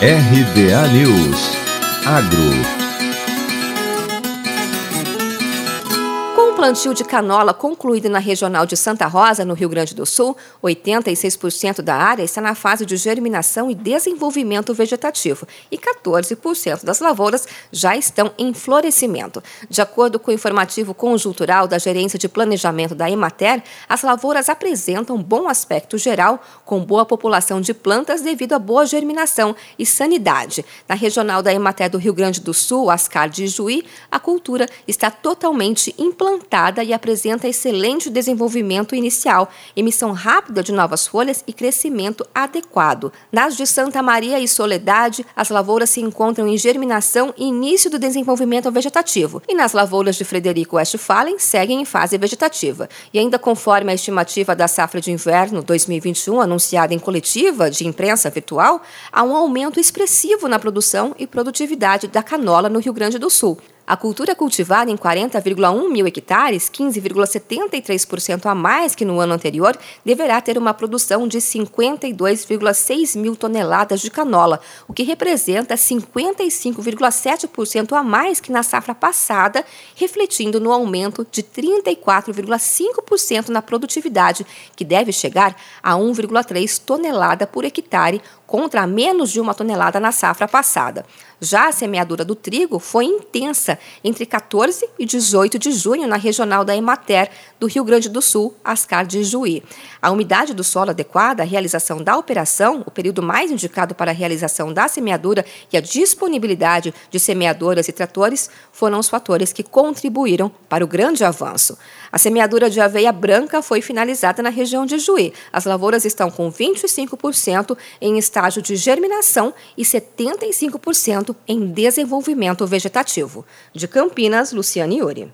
RBA News. Agro plantio de canola concluído na regional de Santa Rosa, no Rio Grande do Sul, 86% da área está na fase de germinação e desenvolvimento vegetativo e 14% das lavouras já estão em florescimento. De acordo com o informativo conjuntural da Gerência de Planejamento da Emater, as lavouras apresentam bom aspecto geral, com boa população de plantas devido à boa germinação e sanidade. Na regional da Emater do Rio Grande do Sul, Ascar de Juí, a cultura está totalmente implantada e apresenta excelente desenvolvimento inicial, emissão rápida de novas folhas e crescimento adequado. Nas de Santa Maria e Soledade, as lavouras se encontram em germinação e início do desenvolvimento vegetativo, e nas lavouras de Frederico Westphalen seguem em fase vegetativa. E ainda conforme a estimativa da safra de inverno 2021 anunciada em coletiva de imprensa virtual, há um aumento expressivo na produção e produtividade da canola no Rio Grande do Sul. A cultura cultivada em 40,1 mil hectares, 15,73% a mais que no ano anterior, deverá ter uma produção de 52,6 mil toneladas de canola, o que representa 55,7% a mais que na safra passada, refletindo no aumento de 34,5% na produtividade, que deve chegar a 1,3 tonelada por hectare, contra menos de uma tonelada na safra passada. Já a semeadura do trigo foi intensa entre 14 e 18 de junho na regional da Emater, do Rio Grande do Sul, Ascar de Juí. A umidade do solo adequada à realização da operação, o período mais indicado para a realização da semeadura e a disponibilidade de semeadoras e tratores foram os fatores que contribuíram para o grande avanço. A semeadura de aveia branca foi finalizada na região de Juí. As lavouras estão com 25% em estágio de germinação e 75% em desenvolvimento vegetativo. De Campinas, Luciane Iuri.